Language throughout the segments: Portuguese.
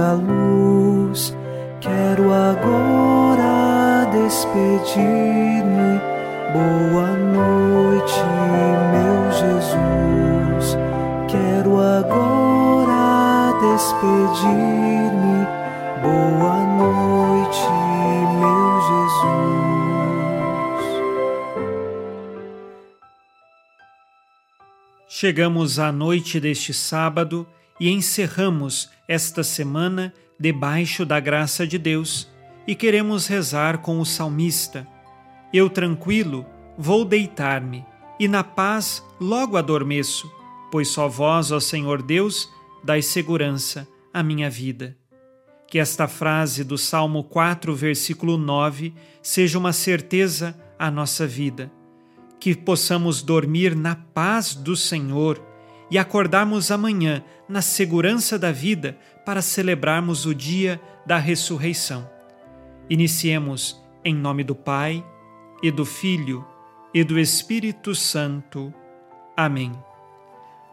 a luz. Quero agora despedir-me. Boa noite, meu Jesus. Quero agora despedir-me. Boa noite, meu Jesus. Chegamos à noite deste sábado e encerramos esta semana debaixo da graça de Deus e queremos rezar com o salmista. Eu tranquilo vou deitar-me e na paz logo adormeço, pois só vós, ó Senhor Deus, dais segurança à minha vida. Que esta frase do Salmo 4, versículo 9, seja uma certeza à nossa vida. Que possamos dormir na paz do Senhor e acordarmos amanhã na segurança da vida para celebrarmos o dia da ressurreição. Iniciemos em nome do Pai, e do Filho, e do Espírito Santo. Amém.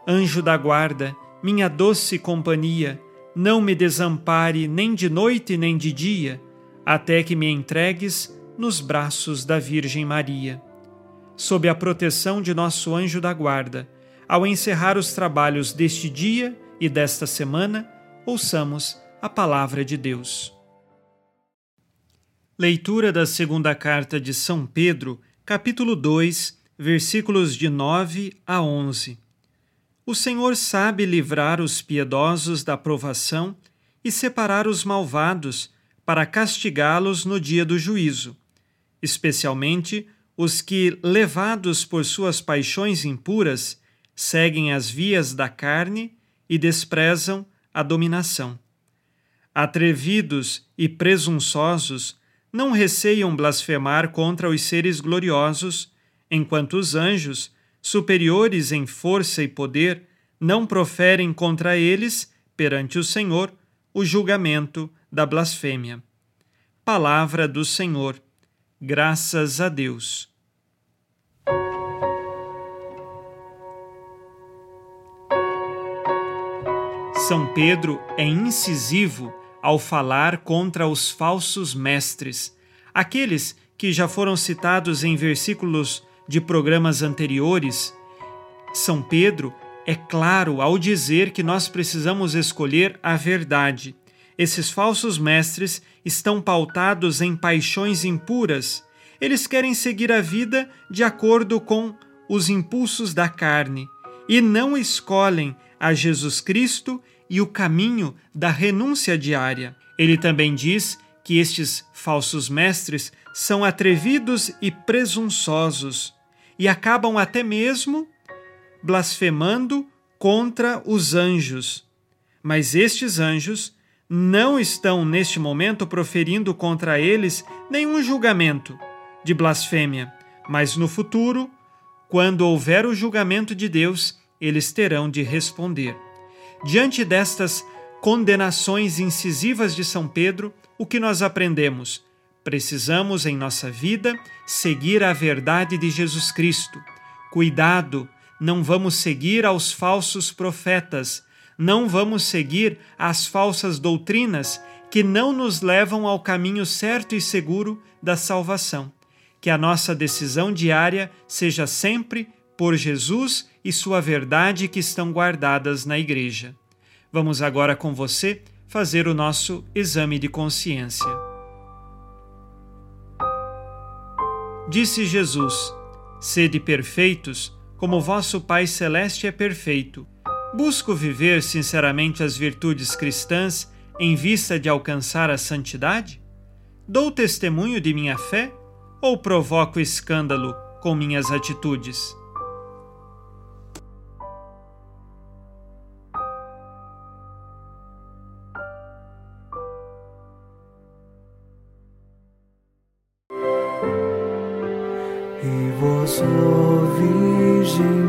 Anjo da guarda, minha doce companhia, não me desampare nem de noite nem de dia, até que me entregues nos braços da Virgem Maria. Sob a proteção de nosso anjo da guarda, ao encerrar os trabalhos deste dia e desta semana, ouçamos a palavra de Deus. Leitura da segunda carta de São Pedro, capítulo 2, versículos de 9 a 11. O Senhor sabe livrar os piedosos da provação e separar os malvados para castigá-los no dia do juízo, especialmente os que, levados por suas paixões impuras, seguem as vias da carne e desprezam a dominação. Atrevidos e presunçosos não receiam blasfemar contra os seres gloriosos, enquanto os anjos, superiores em força e poder, não proferem contra eles, perante o Senhor, o julgamento da blasfêmia. Palavra do Senhor. Graças a Deus. São Pedro é incisivo ao falar contra os falsos mestres, aqueles que já foram citados em versículos de programas anteriores. São Pedro é claro ao dizer que nós precisamos escolher a verdade. Esses falsos mestres estão pautados em paixões impuras. Eles querem seguir a vida de acordo com os impulsos da carne e não escolhem a Jesus Cristo e o caminho da renúncia diária. Ele também diz que estes falsos mestres são atrevidos e presunçosos e acabam até mesmo blasfemando contra os anjos. Mas estes anjos não estão neste momento proferindo contra eles nenhum julgamento de blasfêmia, mas no futuro, quando houver o julgamento de Deus, eles terão de responder. Diante destas condenações incisivas de São Pedro, o que nós aprendemos? Precisamos em nossa vida seguir a verdade de Jesus Cristo. Cuidado, não vamos seguir aos falsos profetas, não vamos seguir as falsas doutrinas que não nos levam ao caminho certo e seguro da salvação. Que a nossa decisão diária seja sempre por Jesus e sua verdade que estão guardadas na Igreja. Vamos agora com você fazer o nosso exame de consciência. Disse Jesus: Sede perfeitos, como vosso Pai Celeste é perfeito. Busco viver sinceramente as virtudes cristãs em vista de alcançar a santidade? Dou testemunho de minha fé ou provoco escândalo com minhas atitudes?